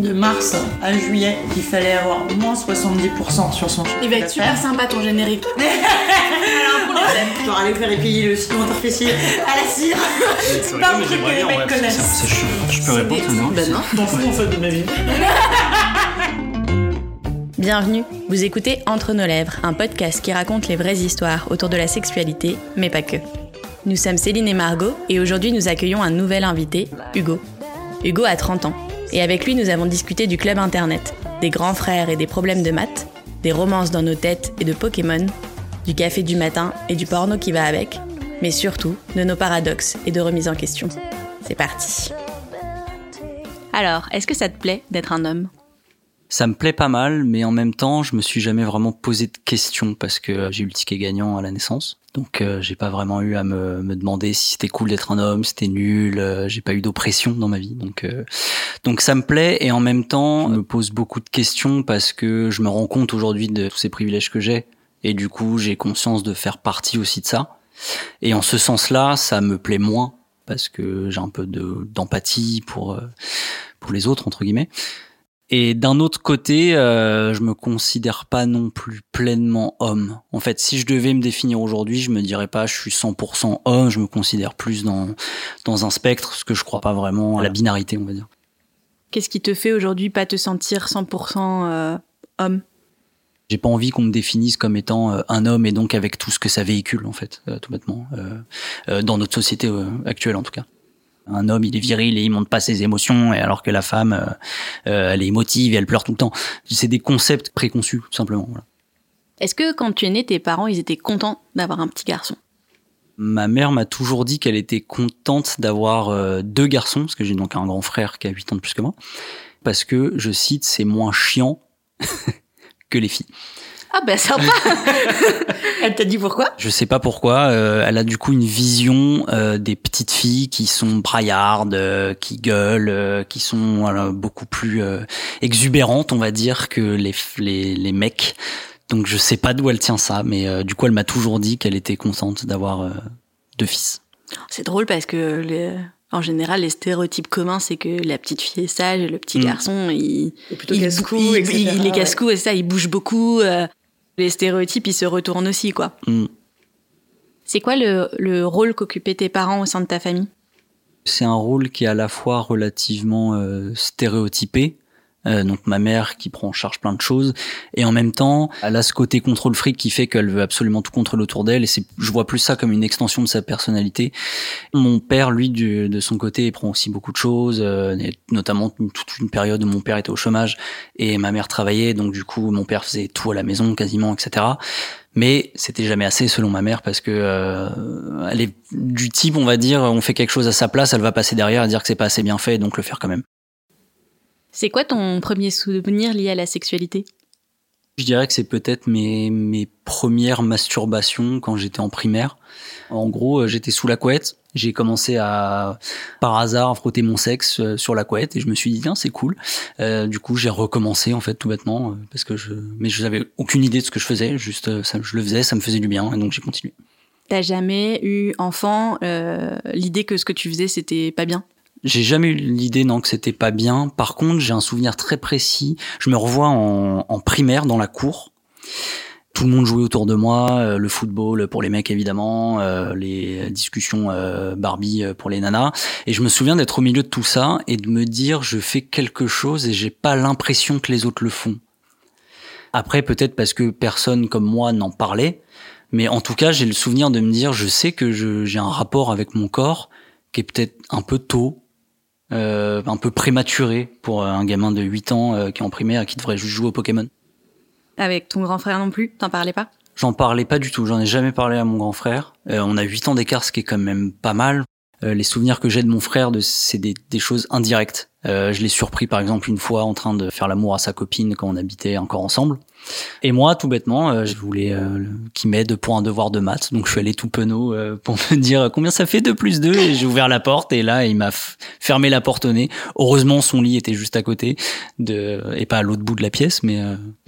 de mars à juillet, il fallait avoir au moins 70% sur son chiffre Il va être super sympa ton générique. Alors pour aller faire épayer le ciment interfécier à la cire. C'est pas un truc que les mecs connaissent. Je peux répondre ou non Ben non. M'en fous en fait de ma vie. Bienvenue, vous écoutez Entre nos lèvres, un podcast qui raconte les vraies histoires autour de la sexualité, mais pas que. Nous sommes Céline et Margot et aujourd'hui nous accueillons un nouvel invité, Hugo. Hugo a 30 ans et avec lui nous avons discuté du club internet, des grands frères et des problèmes de maths, des romances dans nos têtes et de Pokémon, du café du matin et du porno qui va avec, mais surtout de nos paradoxes et de remises en question. C'est parti. Alors, est-ce que ça te plaît d'être un homme? Ça me plaît pas mal, mais en même temps, je me suis jamais vraiment posé de questions parce que j'ai eu le ticket gagnant à la naissance. Donc euh, j'ai pas vraiment eu à me, me demander si c'était cool d'être un homme, si c'était nul. euh, j'ai pas eu d'oppression dans ma vie, donc euh, donc ça me plaît et en même temps, je me pose beaucoup de questions parce que je me rends compte aujourd'hui de tous ces privilèges que j'ai et du coup j'ai conscience de faire partie aussi de ça. Et en ce sens-là, ça me plaît moins parce que j'ai un peu de d'empathie pour euh, pour les autres entre guillemets. Et d'un autre côté, euh, je me considère pas non plus pleinement homme. En fait, si je devais me définir aujourd'hui, je me dirais pas je suis 100% homme, je me considère plus dans dans un spectre, ce que je crois pas vraiment à la binarité, on va dire. Qu'est-ce qui te fait aujourd'hui pas te sentir 100% euh, homme? J'ai pas envie qu'on me définisse comme étant euh, un homme et donc avec tout ce que ça véhicule en fait, euh, tout bêtement, dans notre société actuelle en tout cas. Un homme, il est viril et il montre pas ses émotions, et alors que la femme, euh, euh, elle est émotive et elle pleure tout le temps. C'est des concepts préconçus, tout simplement. voilà. Est-ce que quand tu es né, tes parents, ils étaient contents d'avoir un petit garçon? Ma mère m'a toujours dit qu'elle était contente d'avoir euh, deux garçons, parce que j'ai donc un grand frère qui a 8 ans de plus que moi, parce que, je cite, c'est moins chiant que les filles. Ah bah sympa Elle t'a dit pourquoi? Je sais pas pourquoi, euh, elle a du coup une vision euh, des petites filles qui sont braillardes, euh, qui gueulent, euh, qui sont voilà, beaucoup plus euh, exubérantes, on va dire, que les, les, les mecs. Donc je sais pas d'où elle tient ça, mais euh, du coup elle m'a toujours dit qu'elle était contente d'avoir euh, deux fils. C'est drôle parce que les- en général, les stéréotypes communs, c'est que la petite fille est sage et le petit Mm. garçon, il, Et plutôt il, casse-cou, il- etc. il- il est Ouais. casse-cou et ça, il bouge beaucoup. euh, les stéréotypes, ils se retournent aussi, quoi. Mm. C'est quoi le, le rôle qu'occupaient tes parents au sein de ta famille? C'est un rôle qui est à la fois relativement euh, stéréotypé. Euh, donc ma mère qui prend en charge plein de choses. Et en même temps elle a ce côté contrôle fric qui fait qu'elle veut absolument tout contrôler autour d'elle. Et c'est je vois plus ça comme une extension de sa personnalité. Mon père lui du- de son côté prend aussi beaucoup de choses euh, notamment toute une période où mon père était au chômage et ma mère travaillait. Donc du coup mon père faisait tout à la maison quasiment etc mais c'était jamais assez selon ma mère parce que euh, elle est du type on va dire on fait quelque chose à sa place elle va passer derrière et dire que c'est pas assez bien fait et donc le faire quand même C'est quoi ton premier souvenir lié à la sexualité? Je dirais que c'est peut-être mes, mes premières masturbations quand j'étais en primaire. En gros, euh, j'étais sous la couette. J'ai commencé à, par hasard, à frotter mon sexe euh, sur la couette et je me suis dit, tiens, c'est cool. Euh, du coup, j'ai recommencé, en fait, tout bêtement, parce que je, mais je n'avais aucune idée de ce que je faisais. Juste, ça, je le faisais, ça me faisait du bien et donc j'ai continué. T'as jamais eu, enfant, euh, l'idée que ce que tu faisais, c'était pas bien? J'ai jamais eu l'idée non que c'était pas bien. Par contre, j'ai un souvenir très précis. Je me revois en, primaire dans la cour. Tout le monde jouait autour de moi, euh, le football pour les mecs évidemment, euh, les discussions euh, Barbie pour les nanas. Et je me souviens d'être au milieu de tout ça et de me dire je fais quelque chose et j'ai pas l'impression que les autres le font. Après peut-être parce que personne comme moi n'en parlait, mais en tout cas j'ai le souvenir de me dire je sais que j'ai un rapport avec mon corps qui est peut-être un peu tôt, euh, un peu prématuré pour un gamin de 8 ans euh, qui est en primaire et qui devrait juste jouer au Pokémon. Avec ton grand frère non plus T'en parlais pas? J'en parlais pas du tout, j'en ai jamais parlé à mon grand frère. Euh, on a 8 ans d'écart, ce qui est quand même pas mal. Euh, les souvenirs que j'ai de mon frère, de, c'est des, des choses indirectes. Euh, je l'ai surpris par exemple une fois en train de faire l'amour à sa copine quand on habitait encore ensemble. Et moi, tout bêtement, euh, je voulais euh, qu'il m'aide pour un devoir de maths. Donc je suis allé tout penaud euh, pour me dire combien ça fait 2 plus 2 et j'ai ouvert la porte et là il m'a fermé la porte au nez. Heureusement son lit était juste à côté de et pas à l'autre bout de la pièce, mais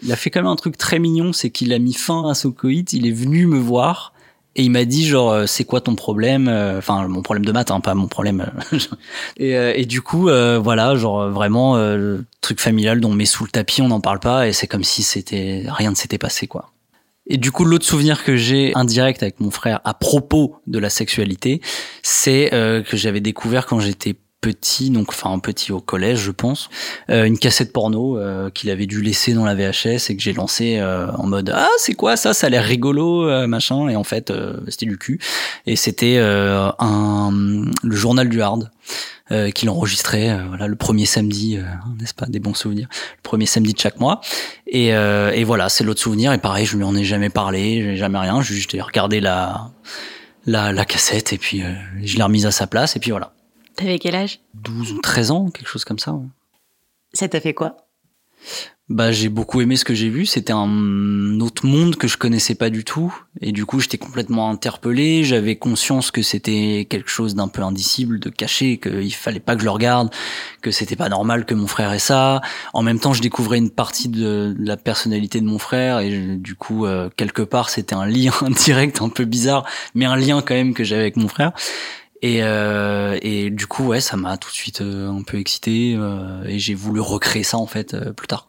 il a fait quand même un truc très mignon, c'est qu'il a mis fin à son coït, il est venu me voir Et il m'a dit genre euh, c'est quoi ton problème euh, Enfin mon problème de maths, hein, pas mon problème. et, euh, et, du coup voilà genre vraiment truc familial dont on met sous le tapis, on n'en parle pas et c'est comme si c'était rien ne s'était passé quoi. Et du coup l'autre souvenir que j'ai indirect avec mon frère à propos de la sexualité, c'est que j'avais découvert quand j'étais petit, donc enfin petit au collège, je pense, euh, une cassette porno euh, qu'il avait dû laisser dans la VHS et que j'ai lancé euh, en mode ah c'est quoi ça, ça a l'air rigolo machin. Et en fait c'était du cul. Et c'était un le journal du hard. qu'il enregistrait voilà le premier samedi n'est-ce pas? Des bons souvenirs. Le premier samedi de chaque mois. Et, et voilà c'est l'autre souvenir. Et pareil je lui en ai jamais parlé j'ai jamais rien. Juste regardé la la, la cassette et puis je l'ai remise à sa place. Et puis voilà T'avais quel âge? 12 ou 13 ans, quelque chose comme ça. Ça t'a fait quoi? Bah, j'ai beaucoup aimé ce que j'ai vu. C'était un autre monde que je connaissais pas du tout. Et du coup, j'étais complètement interpellé. J'avais conscience que c'était quelque chose d'un peu indicible, de caché, qu'il fallait pas que je le regarde, que c'était pas normal que mon frère ait ça. En même temps, je découvrais une partie de, la personnalité de mon frère. Et du coup, euh, quelque part, c'était un lien direct un peu bizarre, mais un lien quand même que j'avais avec mon frère. Et, euh, et du coup, ouais, ça m'a tout de suite euh, un peu excité euh, et j'ai voulu recréer ça en fait euh, plus tard.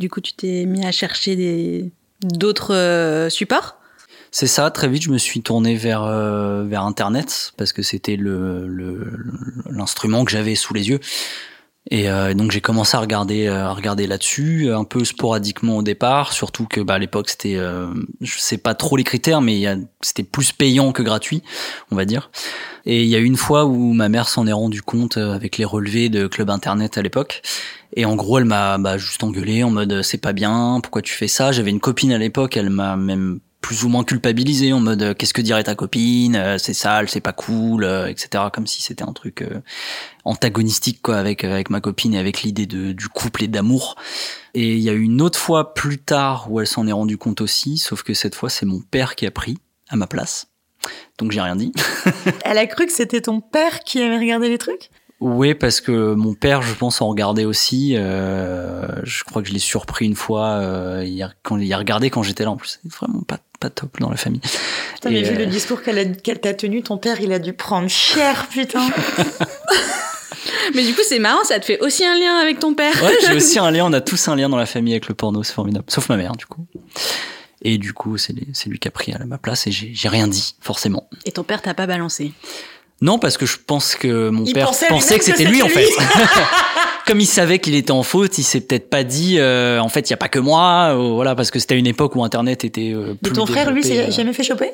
Du coup, tu t'es mis à chercher des d'autres supports? C'est ça, très vite je me suis tourné vers vers internet parce que c'était le l'instrument que j'avais sous les yeux. Et euh, donc j'ai commencé à regarder, euh, à regarder là-dessus, un peu sporadiquement au départ, surtout que bah, à l'époque c'était, euh, je sais pas trop les critères, mais c'était plus payant que gratuit, on va dire. Et il y a une fois où ma mère s'en est rendue compte euh, avec les relevés de club internet à l'époque. Et en gros, elle m'a bah, juste engueulé en mode c'est pas bien, pourquoi tu fais ça? J'avais une copine à l'époque, elle m'a même plus ou moins culpabilisé en mode qu'est-ce que dirait ta copine c'est sale c'est pas cool etc comme si c'était un truc antagonistique quoi avec avec ma copine et avec l'idée de du couple et d'amour. Et il y a eu une autre fois plus tard où elle s'en est rendue compte aussi, sauf que cette fois c'est mon père qui a pris à ma place. Donc j'ai rien dit. elle a cru que c'était ton père qui avait regardé les trucs? Oui, parce que mon père, je pense, en regardait aussi. Euh, je crois que je l'ai surpris une fois. Euh, il, quand, il a regardé quand j'étais là. En plus, c'est vraiment pas, pas top dans la famille. Putain, mais vu le euh, discours qu'elle t'a tenu, ton père, il a dû prendre cher, putain. Mais du coup, c'est marrant, ça te fait aussi un lien avec ton père. Ouais, j'ai aussi un lien, on a tous un lien dans la famille avec le porno, c'est formidable. Sauf ma mère, du coup. Et du coup, c'est lui qui a pris à ma place et j'ai rien dit, forcément. Et ton père t'a pas balancé? Non, parce que je pense que mon père pensait, que c'était lui, en fait. Comme il savait qu'il était en faute, il s'est peut-être pas dit, euh, en fait, il y a pas que moi, euh, voilà, parce que c'était une époque où Internet était euh, plus. Et ton frère, lui, s'est jamais fait choper?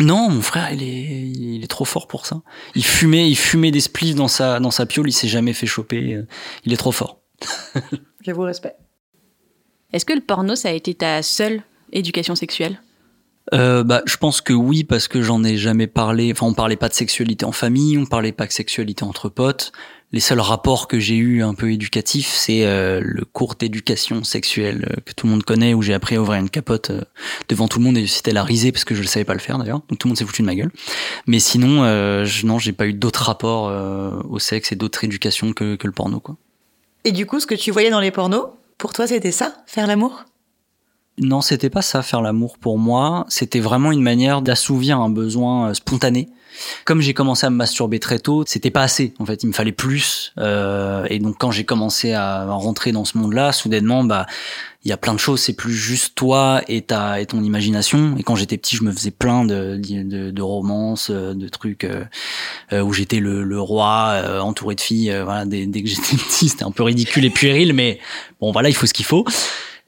Non, mon frère, il est, il est trop fort pour ça. Il fumait, il fumait des spliffs dans sa, dans sa piole, il s'est jamais fait choper. Il est trop fort. Je vous respecte. Est-ce que le porno, ça a été ta seule éducation sexuelle? Euh, bah, je pense que oui, parce que j'en ai jamais parlé. Enfin, on parlait pas de sexualité en famille, on parlait pas de sexualité entre potes les seuls rapports que j'ai eu un peu éducatifs, c'est euh, le cours d'éducation sexuelle euh, que tout le monde connaît, où j'ai appris à ouvrir une capote euh, devant tout le monde et c'était la risée parce que je ne savais pas le faire d'ailleurs. Donc tout le monde s'est foutu de ma gueule. Mais sinon, je, non, j'ai pas eu d'autres rapports au sexe et d'autres éducations que, que le porno, quoi. Et du coup, ce que tu voyais dans les pornos, pour toi, c'était ça, faire l'amour? Non, c'était pas ça, faire l'amour pour moi. C'était vraiment une manière d'assouvir un besoin spontané comme j'ai commencé à me masturber très tôt, c'était pas assez. En fait, il me fallait plus. Euh, et donc, quand j'ai commencé à rentrer dans ce monde-là, soudainement, bah, il y a plein de choses. C'est plus juste toi et ta et ton imagination. Et quand j'étais petit, je me faisais plein de de, de romances, de trucs euh, euh, où j'étais le, le roi euh, entouré de filles. voilà, dès, dès que j'étais petit, c'était un peu ridicule et puéril, mais bon, voilà, il faut ce qu'il faut.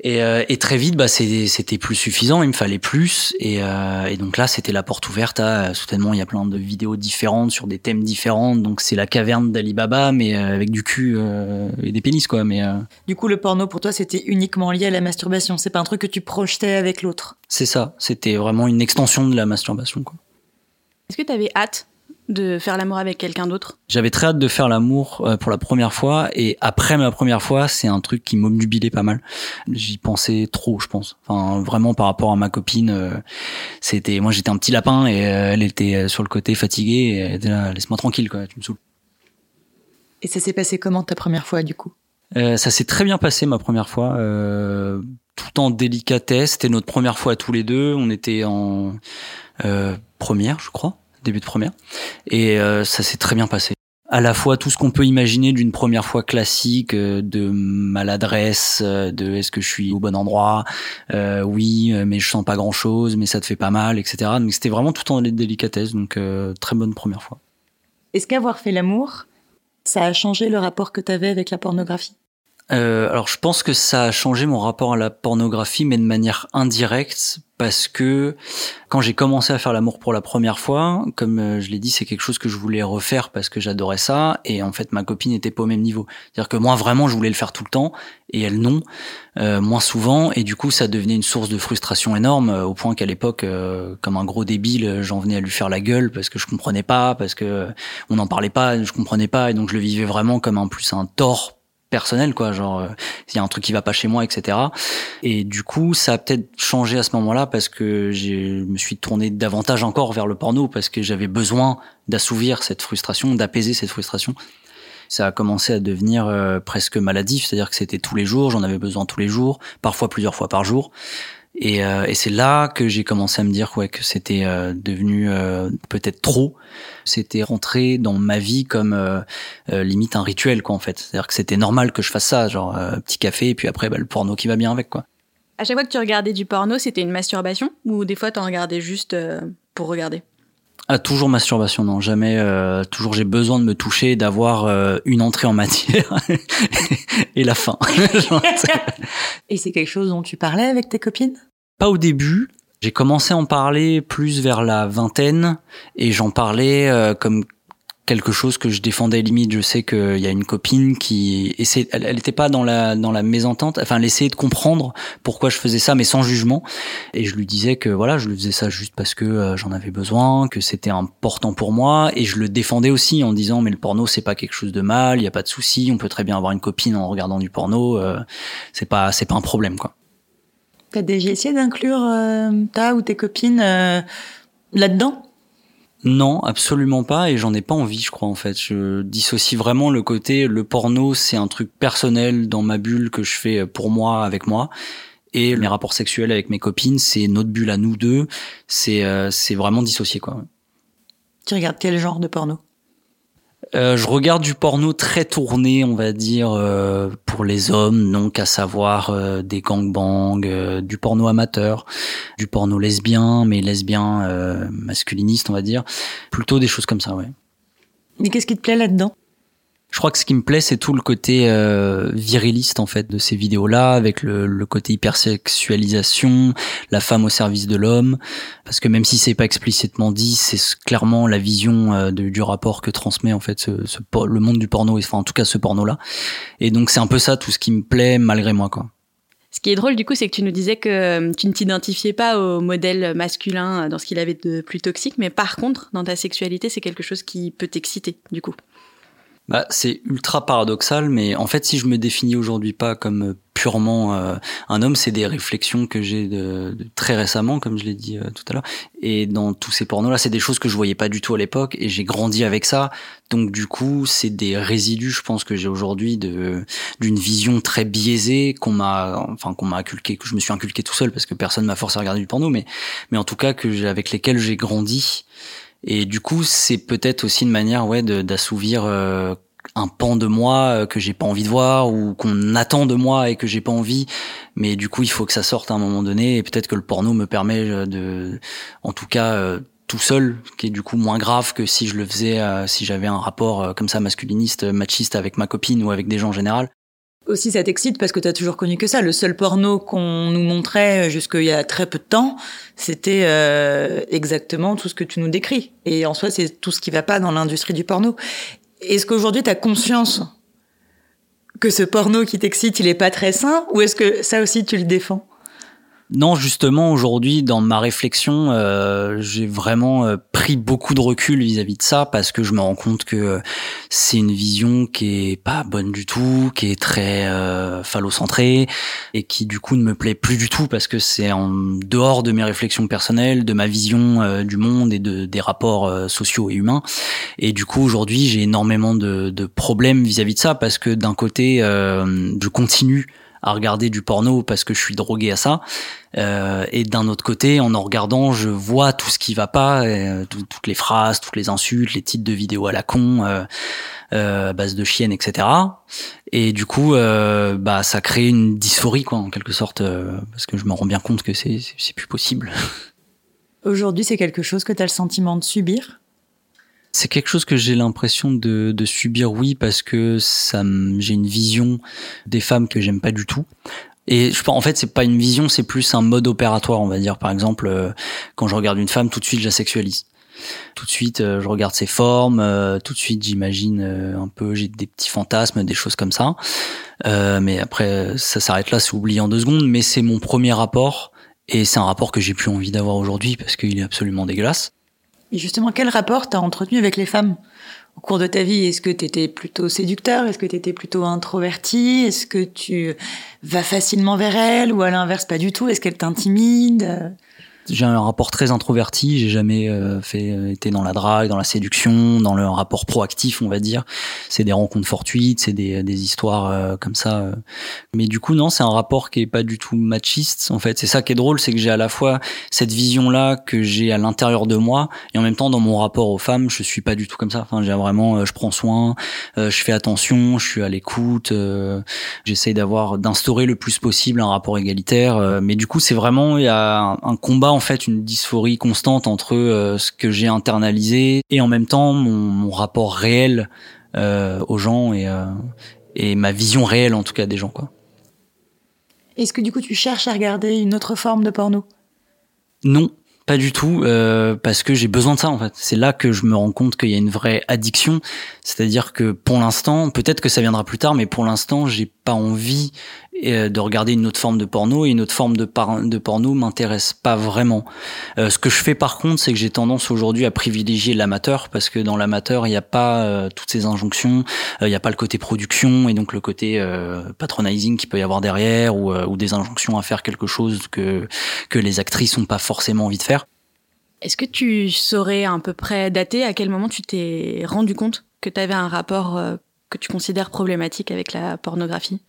Et, euh, et, très vite, bah, c'était plus suffisant, il me fallait plus. Et, euh, et donc là, c'était la porte ouverte à, soudainement, il y a plein de vidéos différentes sur des thèmes différents. Donc c'est la caverne d'Alibaba, mais euh, avec du cul et des pénis, quoi. Mais, Du coup, le porno, pour toi, c'était uniquement lié à la masturbation. C'est pas un truc que tu projetais avec l'autre? C'est ça, c'était vraiment une extension de la masturbation, quoi. Est-ce que tu avais hâte de faire l'amour avec quelqu'un d'autre? J'avais très hâte de faire l'amour euh, pour la première fois et après ma première fois, c'est un truc qui m'obnubilait pas mal. J'y pensais trop, je pense. Enfin, vraiment par rapport à ma copine, euh, c'était moi j'étais un petit lapin et euh, elle était sur le côté fatiguée et elle était là laisse-moi tranquille quoi, tu me saoules. Et ça s'est passé comment ta première fois du coup? Ça s'est très bien passé ma première fois tout en délicatesse. C'était notre première fois tous les deux. On était en euh, première, je crois, début de première, et euh, ça s'est très bien passé. À la fois tout ce qu'on peut imaginer d'une première fois classique, euh, de maladresse, de est-ce que je suis au bon endroit, oui, mais je sens pas grand chose, mais ça te fait pas mal, etc. Donc c'était vraiment tout en délicatesse, donc très bonne première fois. Est-ce qu'avoir fait l'amour, ça a changé le rapport que tu avais avec la pornographie? Euh, alors je pense que ça a changé mon rapport à la pornographie, mais de manière indirecte, parce que quand j'ai commencé à faire l'amour pour la première fois, comme euh, je l'ai dit, c'est quelque chose que je voulais refaire parce que j'adorais ça, et en fait ma copine n'était pas au même niveau. C'est-à-dire que moi vraiment je voulais le faire tout le temps, et elle non, euh, moins souvent, et du coup ça devenait une source de frustration énorme, au point qu'à l'époque, comme un gros débile, j'en venais à lui faire la gueule parce que je comprenais pas, parce que on n'en parlait pas, je comprenais pas, et donc je le vivais vraiment comme un plus un tort personnel quoi genre euh, s'il y a un truc qui va pas chez moi etc et du coup ça a peut-être changé à ce moment-là parce que je me suis tourné davantage encore vers le porno parce que j'avais besoin d'assouvir cette frustration d'apaiser cette frustration. Ça a commencé à devenir euh, presque maladif c'est-à-dire que c'était tous les jours j'en avais besoin tous les jours parfois plusieurs fois par jour et, euh, et c'est là que j'ai commencé à me dire ouais, que c'était euh, devenu euh, peut-être trop. C'était rentré dans ma vie comme limite un rituel quoi en fait. C'est-à-dire que c'était normal que je fasse ça, genre petit café et puis après bah, le porno qui va bien avec quoi. À chaque fois que tu regardais du porno, c'était une masturbation ou des fois tu en regardais juste pour regarder? Ah, toujours masturbation, non, jamais. Euh, toujours j'ai besoin de me toucher, d'avoir euh, une entrée en matière et la fin. et c'est quelque chose dont tu parlais avec tes copines? Pas au début. J'ai commencé à en parler plus vers la vingtaine et j'en parlais euh, comme quelque chose que je défendais limite. Je sais qu'il y a une copine qui essaie, elle, elle était pas dans la dans la mésentente, enfin elle essayait de comprendre pourquoi je faisais ça, mais sans jugement. Et je lui disais que voilà, je lui faisais ça juste parce que euh, j'en avais besoin, que c'était important pour moi, et je le défendais aussi en disant mais le porno c'est pas quelque chose de mal, il y a pas de souci, on peut très bien avoir une copine en regardant du porno, euh, c'est pas c'est pas un problème quoi. T'as déjà essayé d'inclure euh, ta ou tes copines là-dedans? Non, absolument pas, et j'en ai pas envie, je crois en fait. Je dissocie vraiment le côté le porno, c'est un truc personnel dans ma bulle que je fais pour moi, avec moi, et mes rapports sexuels avec mes copines, c'est notre bulle à nous deux. C'est euh, c'est vraiment dissocié quoi. Tu regardes quel genre de porno? Euh, je regarde du porno très tourné, on va dire, euh, pour les hommes, donc à savoir euh, des gangbangs, du porno amateur, du porno lesbien, mais lesbien masculiniste, on va dire. Plutôt des choses comme ça, ouais. Mais qu'est-ce qui te plaît là-dedans? Je crois que ce qui me plaît, c'est tout le côté euh, viriliste en fait de ces vidéos-là, avec le, le, côté hypersexualisation, la femme au service de l'homme, parce que même si c'est pas explicitement dit, c'est clairement la vision euh, du rapport que transmet en fait ce, ce, le monde du porno, enfin en tout cas ce porno-là. Et donc c'est un peu ça tout ce qui me plaît malgré moi quoi. Ce qui est drôle du coup, c'est que tu nous disais que euh, tu ne t'identifiais pas au modèle masculin dans ce qu'il avait de plus toxique, mais par contre, dans ta sexualité, c'est quelque chose qui peut t'exciter du coup. Bah, c'est ultra paradoxal, mais en fait, si je me définis aujourd'hui pas comme purement euh, un homme, c'est des réflexions que j'ai de, très récemment, comme je l'ai dit euh, tout à l'heure. Et dans tous ces pornos-là, c'est des choses que je voyais pas du tout à l'époque, et j'ai grandi avec ça. Donc du coup, c'est des résidus, je pense que j'ai aujourd'hui de d'une vision très biaisée qu'on m'a, enfin qu'on m'a inculqué, que je me suis inculqué tout seul parce que personne m'a forcé à regarder du porno, mais mais en tout cas que avec lesquels j'ai grandi et du coup, c'est peut-être aussi une manière ouais, d'assouvir euh, un pan de moi euh, que j'ai pas envie de voir ou qu'on attend de moi et que j'ai pas envie. Mais du coup, il faut que ça sorte à un moment donné. Et peut-être que le porno me permet euh, de, en tout cas, tout seul, qui est du coup moins grave que si je le faisais, si j'avais un rapport comme ça masculiniste, machiste avec ma copine ou avec des gens en général. Aussi, ça t'excite parce que tu as toujours connu que ça. Le seul porno qu'on nous montrait jusqu'il y a très peu de temps, c'était euh, exactement tout ce que tu nous décris. Et en soi, c'est tout ce qui va pas dans l'industrie du porno. Est-ce qu'aujourd'hui, tu as conscience que ce porno qui t'excite, il est pas très sain? Ou est-ce que ça aussi, tu le défends? Non, justement, aujourd'hui, dans ma réflexion, euh, j'ai vraiment euh, pris beaucoup de recul vis-à-vis de ça parce que je me rends compte que euh, c'est une vision qui est pas bonne du tout, qui est très phallocentrée et qui du coup ne me plaît plus du tout parce que c'est en dehors de mes réflexions personnelles, de ma vision du monde et de des rapports sociaux et humains. Et du coup, aujourd'hui, j'ai énormément de, de problèmes vis-à-vis de ça parce que d'un côté, je continue à regarder du porno parce que je suis drogué à ça. Euh, et d'un autre côté, en en regardant, je vois tout ce qui va pas, euh, toutes les phrases, toutes les insultes, les titres de vidéos à la con, euh, euh, base de chiennes, etc. Et du coup, euh, bah, ça crée une dysphorie, quoi, en quelque sorte, parce que je me rends bien compte que c'est c'est plus possible. Aujourd'hui, c'est quelque chose que tu as le sentiment de subir? C'est quelque chose que j'ai l'impression de, de, subir, oui, parce que ça, j'ai une vision des femmes que j'aime pas du tout. Et je pense, en fait, c'est pas une vision, c'est plus un mode opératoire, on va dire. Par exemple, euh, quand je regarde une femme, tout de suite, je la sexualise. Tout de suite, euh, je regarde ses formes. Euh, tout de suite, j'imagine un peu, j'ai des petits fantasmes, des choses comme ça. mais après, ça s'arrête là, c'est oublié en deux secondes. Mais c'est mon premier rapport, et c'est un rapport que j'ai plus envie d'avoir aujourd'hui parce qu'il est absolument dégueulasse. Et justement, quel rapport t'as entretenu avec les femmes au cours de ta vie? Est-ce que tu étais plutôt séducteur? Est-ce que tu étais plutôt introverti Est-ce que tu vas facilement vers elles ou à l'inverse pas du tout? Est-ce qu'elle t'intimide j'ai un rapport très introverti. J'ai jamais euh, fait euh, été dans la drague, dans la séduction, dans le rapport proactif, on va dire. C'est des rencontres fortuites, c'est des, des histoires euh, comme ça. Mais du coup, non, c'est un rapport qui est pas du tout machiste. En fait, c'est ça qui est drôle, c'est que j'ai à la fois cette vision-là que j'ai à l'intérieur de moi, et en même temps, dans mon rapport aux femmes, je suis pas du tout comme ça. Enfin, j'ai vraiment, je prends soin, je fais attention, je suis à l'écoute, j'essaye d'avoir, d'instaurer le plus possible un rapport égalitaire. mais du coup, c'est vraiment il y a un combat fait une dysphorie constante entre euh, ce que j'ai internalisé et en même temps mon, rapport réel euh, aux gens et, euh, et ma vision réelle en tout cas des gens quoi. Est-ce que du coup tu cherches à regarder une autre forme de porno? Non, pas du tout, euh, parce que j'ai besoin de ça en fait. C'est là que je me rends compte qu'il y a une vraie addiction. C'est-à-dire que pour l'instant, peut-être que ça viendra plus tard, mais pour l'instant, j'ai pas envie euh, de regarder une autre forme de porno et une autre forme de, porno m'intéresse pas vraiment. Euh, ce que je fais par contre, c'est que j'ai tendance aujourd'hui à privilégier l'amateur parce que dans l'amateur, il n'y a pas euh, toutes ces injonctions, il n'y a pas le côté production et donc le côté patronizing qui peut y avoir derrière ou, des injonctions à faire quelque chose que que les actrices ont pas forcément envie de faire. Est-ce que tu saurais à peu près dater à quel moment tu t'es rendu compte que tu avais un rapport que tu considères problématique avec la pornographie?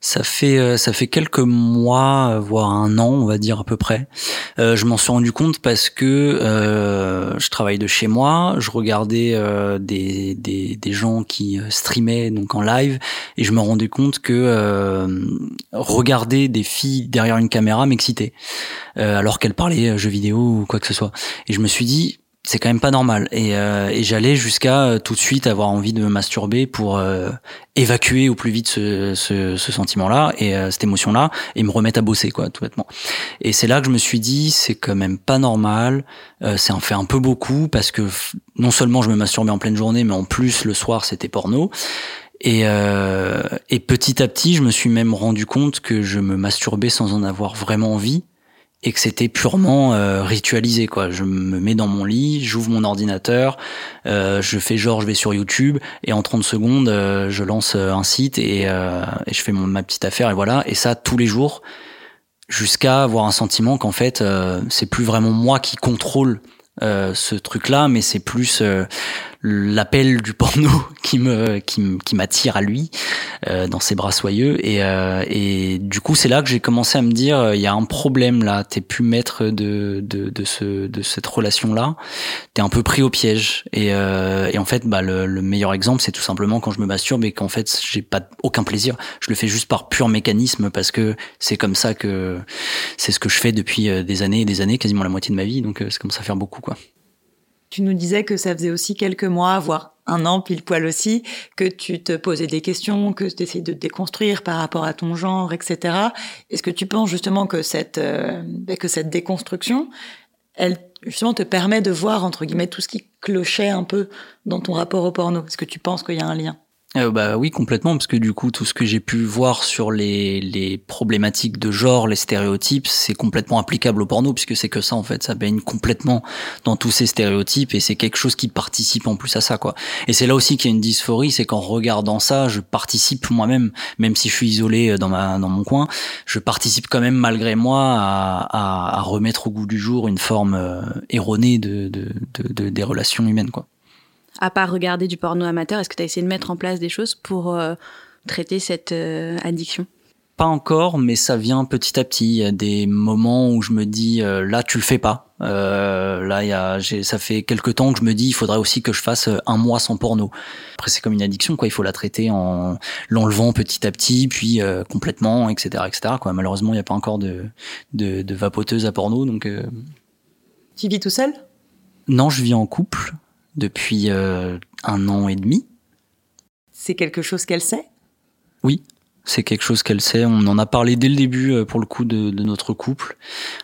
Ça fait euh, ça fait quelques mois, voire un an, on va dire à peu près. Euh, je m'en suis rendu compte parce que euh, je travaille de chez moi, je regardais euh, des, des, des gens qui streamaient donc en live et je me rendais compte que regarder des filles derrière une caméra m'excitait alors qu'elles parlaient jeux vidéo ou quoi que ce soit. Et je me suis dit c'est quand même pas normal. Et, euh, et j'allais jusqu'à euh, tout de suite avoir envie de me masturber pour euh, évacuer au plus vite ce, ce, ce sentiment-là et cette émotion-là et me remettre à bosser, quoi, tout bêtement. Et c'est là que je me suis dit, c'est quand même pas normal. c'est en fait un peu beaucoup parce que non seulement je me masturbais en pleine journée, mais en plus le soir c'était porno. Et, et petit à petit, je me suis même rendu compte que je me masturbais sans en avoir vraiment envie et que c'était purement euh, ritualisé quoi. Je me mets dans mon lit, j'ouvre mon ordinateur, euh, je fais genre je vais sur YouTube et en 30 secondes euh, je lance un site et, et je fais mon, ma petite affaire et voilà et ça tous les jours jusqu'à avoir un sentiment qu'en fait c'est plus vraiment moi qui contrôle ce truc là mais c'est plus l'appel du porno qui me qui, qui m'attire à lui euh, dans ses bras soyeux. Et, euh, et du coup c'est là que j'ai commencé à me dire euh, il y a un problème là. T'es plus maître de, de, de, ce, de cette relation là t'es un peu pris au piège. Et, euh, et en fait bah, le, le meilleur exemple c'est tout simplement quand je me masturbe et qu'en fait j'ai pas aucun plaisir. Je le fais juste par pur mécanisme parce que c'est comme ça que c'est ce que je fais depuis des années et des années quasiment la moitié de ma vie. Donc c'est comme ça faire beaucoup quoi tu nous disais que ça faisait aussi quelques mois, voire un an pile poil aussi, que tu te posais des questions, que tu essayais de te déconstruire par rapport à ton genre, etc. Est-ce que tu penses justement que cette, euh, que cette déconstruction, elle justement te permet de voir, entre guillemets, tout ce qui clochait un peu dans ton rapport au porno? Est-ce que tu penses qu'il y a un lien? Euh, bah oui complètement parce que du coup tout ce que j'ai pu voir sur les, les problématiques de genre, les stéréotypes, c'est complètement applicable au porno puisque c'est que ça en fait, ça baigne complètement dans tous ces stéréotypes et c'est quelque chose qui participe en plus à ça quoi. Et c'est là aussi qu'il y a une dysphorie, c'est qu'en regardant ça, je participe moi-même, même si je suis isolé euh, dans ma dans mon coin, je participe quand même malgré moi à, à, à remettre au goût du jour une forme euh, erronée de, de, de, de des relations humaines quoi à part regarder du porno amateur, est-ce que tu as essayé de mettre en place des choses pour euh, traiter cette euh, addiction? Pas encore, mais ça vient petit à petit. Il y a des moments où je me dis euh, là tu le fais pas. Euh, là, il y a, ça fait quelques temps que je me dis il faudrait aussi que je fasse un mois sans porno. Après c'est comme une addiction quoi. Il faut la traiter en l'enlevant petit à petit, puis euh, complètement, etc., etc. Quoi. Malheureusement, il n'y a pas encore de, de, de vapoteuse à porno, donc. Euh... Tu vis tout seul? Non, je vis en couple depuis euh, un an et demi. C'est quelque chose qu'elle sait? Oui, c'est quelque chose qu'elle sait. On en a parlé dès le début euh, pour le coup de, de notre couple.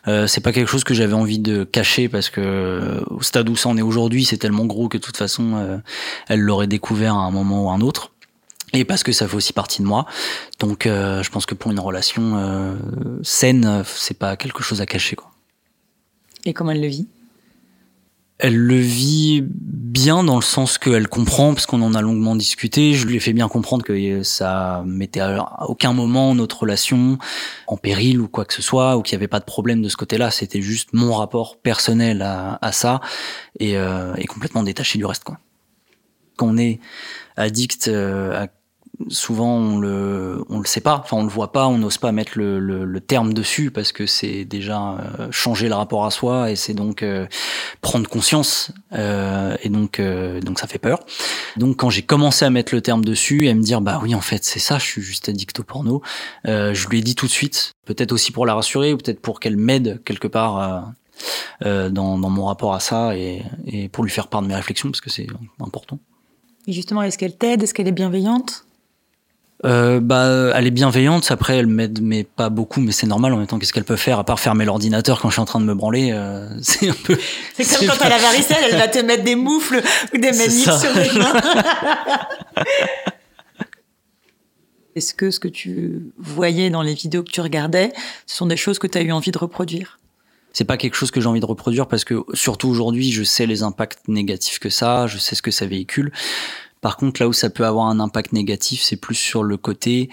Euh, c'est pas quelque chose que j'avais envie de cacher parce que euh, au stade où ça en est aujourd'hui, c'est tellement gros que de toute façon, euh, elle l'aurait découvert à un moment ou à un autre. Et parce que ça fait aussi partie de moi. Donc, euh, je pense que pour une relation euh, saine, c'est pas quelque chose à cacher. Quoi. Et comment elle le vit? Elle le vit bien dans le sens qu'elle comprend, parce qu'on en a longuement discuté. Je lui ai fait bien comprendre que ça mettait à aucun moment notre relation en péril ou quoi que ce soit, ou qu'il n'y avait pas de problème de ce côté-là. C'était juste mon rapport personnel à, à ça et, euh, et, complètement détaché du reste. Quoi. Quand on est addict euh, à souvent on le on le sait pas. Enfin on le voit pas on n'ose pas mettre le, le, le, terme dessus parce que c'est déjà euh, changer le rapport à soi et c'est donc euh, prendre conscience euh, et donc euh, donc ça fait peur. Donc quand j'ai commencé à mettre le terme dessus et à me dire bah oui en fait c'est ça je suis juste addict au porno euh, je lui ai dit tout de suite peut-être aussi pour la rassurer ou peut-être pour qu'elle m'aide quelque part dans, dans mon rapport à ça et, et pour lui faire part de mes réflexions parce que c'est important. Et justement est-ce qu'elle t'aide? Est-ce qu'elle est bienveillante? Euh, bah, elle est bienveillante. Après, elle m'aide, mais pas beaucoup. Mais c'est normal. En même temps, qu'est-ce qu'elle peut faire à part fermer l'ordinateur quand je suis en train de me branler euh, C'est un peu. C'est comme quand pas... a la varicelle, elle va te mettre des moufles ou des maniques sur les mains. Est-ce que ce que tu voyais dans les vidéos que tu regardais, ce sont des choses que tu as eu envie de reproduire? C'est pas quelque chose que j'ai envie de reproduire parce que surtout aujourd'hui, je sais les impacts négatifs que ça, je sais ce que ça véhicule. Par contre, là où ça peut avoir un impact négatif, c'est plus sur le côté,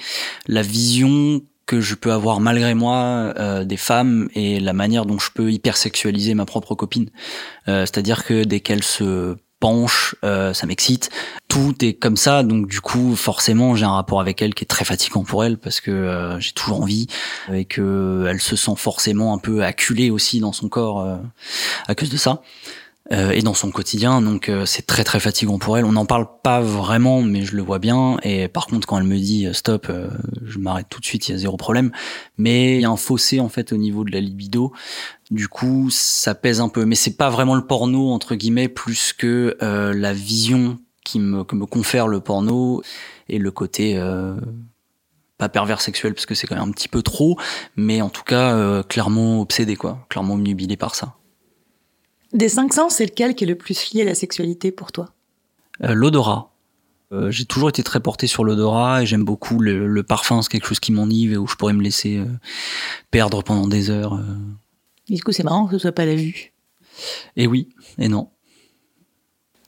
la vision que je peux avoir malgré moi euh, des femmes et la manière dont je peux hypersexualiser ma propre copine. Euh, C'est-à-dire que dès qu'elle se penche, euh, ça m'excite. Tout est comme ça, donc du coup, forcément, j'ai un rapport avec elle qui est très fatigant pour elle parce que j'ai toujours envie et que elle se sent forcément un peu acculée aussi dans son corps à cause de ça euh, et dans son quotidien. Donc euh, c'est très très fatigant pour elle. On n'en parle pas vraiment, mais je le vois bien. Et par contre, quand elle me dit euh, stop, euh, je m'arrête tout de suite, il y a zéro problème. Mais il y a un fossé en fait au niveau de la libido. Du coup, ça pèse un peu. Mais c'est pas vraiment le porno entre guillemets, plus que euh, la vision qui me, que me confère le porno et le côté pas pervers sexuel parce que c'est quand même un petit peu trop, mais en tout cas clairement obsédé quoi, clairement obnubilé par ça. Des cinq sens, c'est lequel qui est le plus lié à la sexualité pour toi? Euh, L'odorat. Euh, j'ai toujours été très porté sur l'odorat et j'aime beaucoup le, le parfum, c'est quelque chose qui m'enivre et où je pourrais me laisser euh, perdre pendant des heures. Du coup, c'est marrant que ce soit pas la vue. Et oui, et non.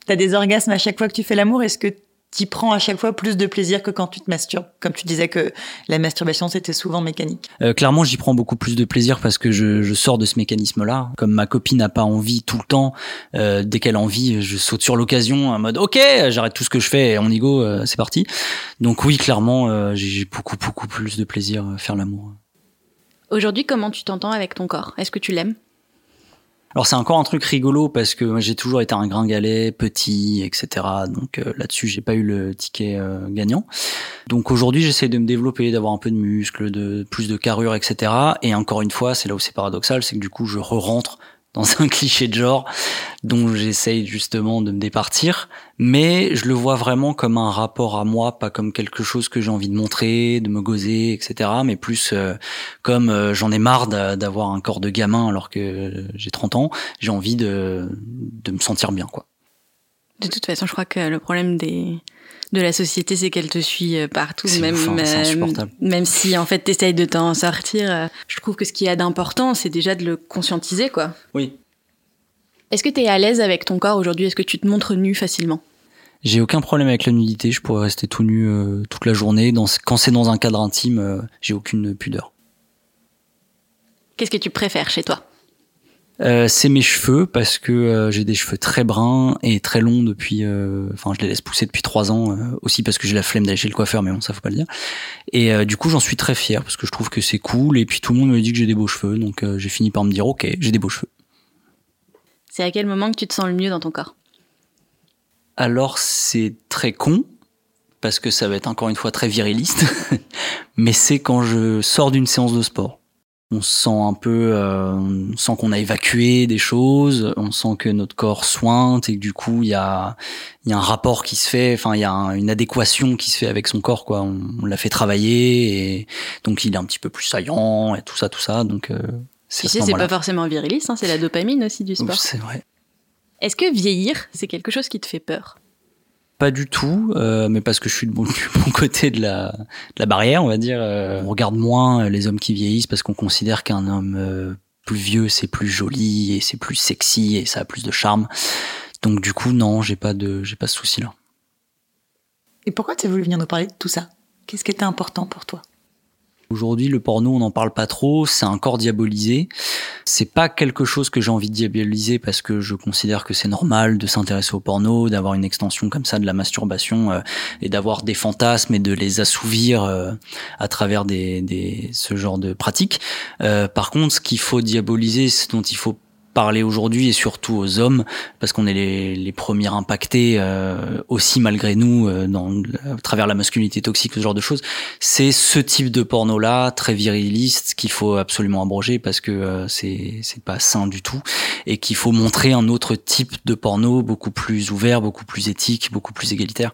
T'as des orgasmes à chaque fois que tu fais l'amour Est-ce que t'y prends à chaque fois plus de plaisir que quand tu te masturbes Comme tu disais que la masturbation, c'était souvent mécanique. Euh, clairement, j'y prends beaucoup plus de plaisir parce que je, je sors de ce mécanisme-là. Comme ma copine n'a pas envie tout le temps, euh, dès qu'elle a envie, je saute sur l'occasion en mode OK, j'arrête tout ce que je fais et on y go, euh, c'est parti. Donc oui, clairement, euh, j'ai beaucoup beaucoup plus de plaisir à faire l'amour. Aujourd'hui, comment tu t'entends avec ton corps? Est-ce que tu l'aimes? Alors c'est encore un truc rigolo parce que j'ai toujours été un gringalet, petit, etc. Donc euh, là-dessus j'ai pas eu le ticket euh, gagnant. Donc aujourd'hui j'essaie de me développer, d'avoir un peu de muscles, de plus de carrure, etc. Et encore une fois, c'est là où c'est paradoxal, c'est que du coup je re-rentre dans un cliché de genre dont j'essaye justement de me départir, mais je le vois vraiment comme un rapport à moi, pas comme quelque chose que j'ai envie de montrer, de me goser, etc. Mais plus euh, comme euh, j'en ai marre d'avoir un corps de gamin alors que j'ai 30 ans, j'ai envie de, de me sentir bien, quoi. De toute façon, je crois que le problème des de la société, c'est qu'elle te suit euh, partout, même hein, même si en fait t'essayes de t'en sortir. Je trouve que ce qu'il y a d'important, c'est déjà de le conscientiser, quoi. Oui. Est-ce que tu es à l'aise avec ton corps aujourd'hui? Est-ce que tu te montres nu facilement? J'ai aucun problème avec la nudité. Je pourrais rester tout nu euh, toute la journée. Dans, quand c'est dans un cadre intime, euh, j'ai aucune pudeur. Qu'est-ce que tu préfères chez toi? Euh, c'est mes cheveux parce que euh, j'ai des cheveux très bruns et très longs depuis. euh, Enfin, je les laisse pousser depuis trois ans euh, aussi parce que j'ai la flemme d'aller chez le coiffeur, mais bon, ça faut pas le dire. Et euh, du coup, j'en suis très fier parce que je trouve que c'est cool et puis tout le monde me dit que j'ai des beaux cheveux, donc euh, j'ai fini par me dire ok, j'ai des beaux cheveux. C'est à quel moment que tu te sens le mieux dans ton corps? Alors c'est très con parce que ça va être encore une fois très viriliste, mais c'est quand je sors d'une séance de sport. On se sent un peu, euh, on sent qu'on a évacué des choses, on sent que notre corps sointe et que du coup il y a, y a un rapport qui se fait, enfin il y a un- une adéquation qui se fait avec son corps quoi. On, on l'a fait travailler et donc il est un petit peu plus saillant et tout ça, tout ça. Donc euh, c'est ce pas forcément viriliste, hein, c'est la dopamine aussi du sport. C'est vrai. Est-ce que vieillir, c'est quelque chose qui te fait peur? Pas du tout, euh, mais parce que je suis de bon, du bon côté de la, de la barrière, on va dire. Euh, on regarde moins les hommes qui vieillissent parce qu'on considère qu'un homme euh, plus vieux, c'est plus joli et c'est plus sexy et ça a plus de charme. Donc du coup, non, j'ai pas de, j'ai pas ce souci-là. Et pourquoi tu as voulu venir nous parler de tout ça? Qu'est-ce qui était important pour toi? Aujourd'hui, le porno, on n'en parle pas trop, c'est encore diabolisé. C'est pas quelque chose que j'ai envie de diaboliser parce que je considère que c'est normal de s'intéresser au porno, d'avoir une extension comme ça de la masturbation euh, et d'avoir des fantasmes et de les assouvir euh, à travers des, des, ce genre de pratiques. Euh, par contre, ce qu'il faut diaboliser, ce dont il faut parler aujourd'hui et surtout aux hommes parce qu'on est les, les premiers impactés euh, aussi malgré nous euh, dans, à travers la masculinité toxique ce genre de choses. C'est ce type de porno là très viriliste qu'il faut absolument abroger parce que euh, c'est c'est pas sain du tout et qu'il faut montrer un autre type de porno beaucoup plus ouvert beaucoup plus éthique beaucoup plus égalitaire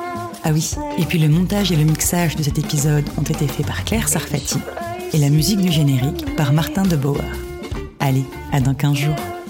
Ah oui, et puis le montage et le mixage de cet épisode ont été faits par Claire Sarfati et la musique du générique par Martin de. Allez, à dans 15 jours.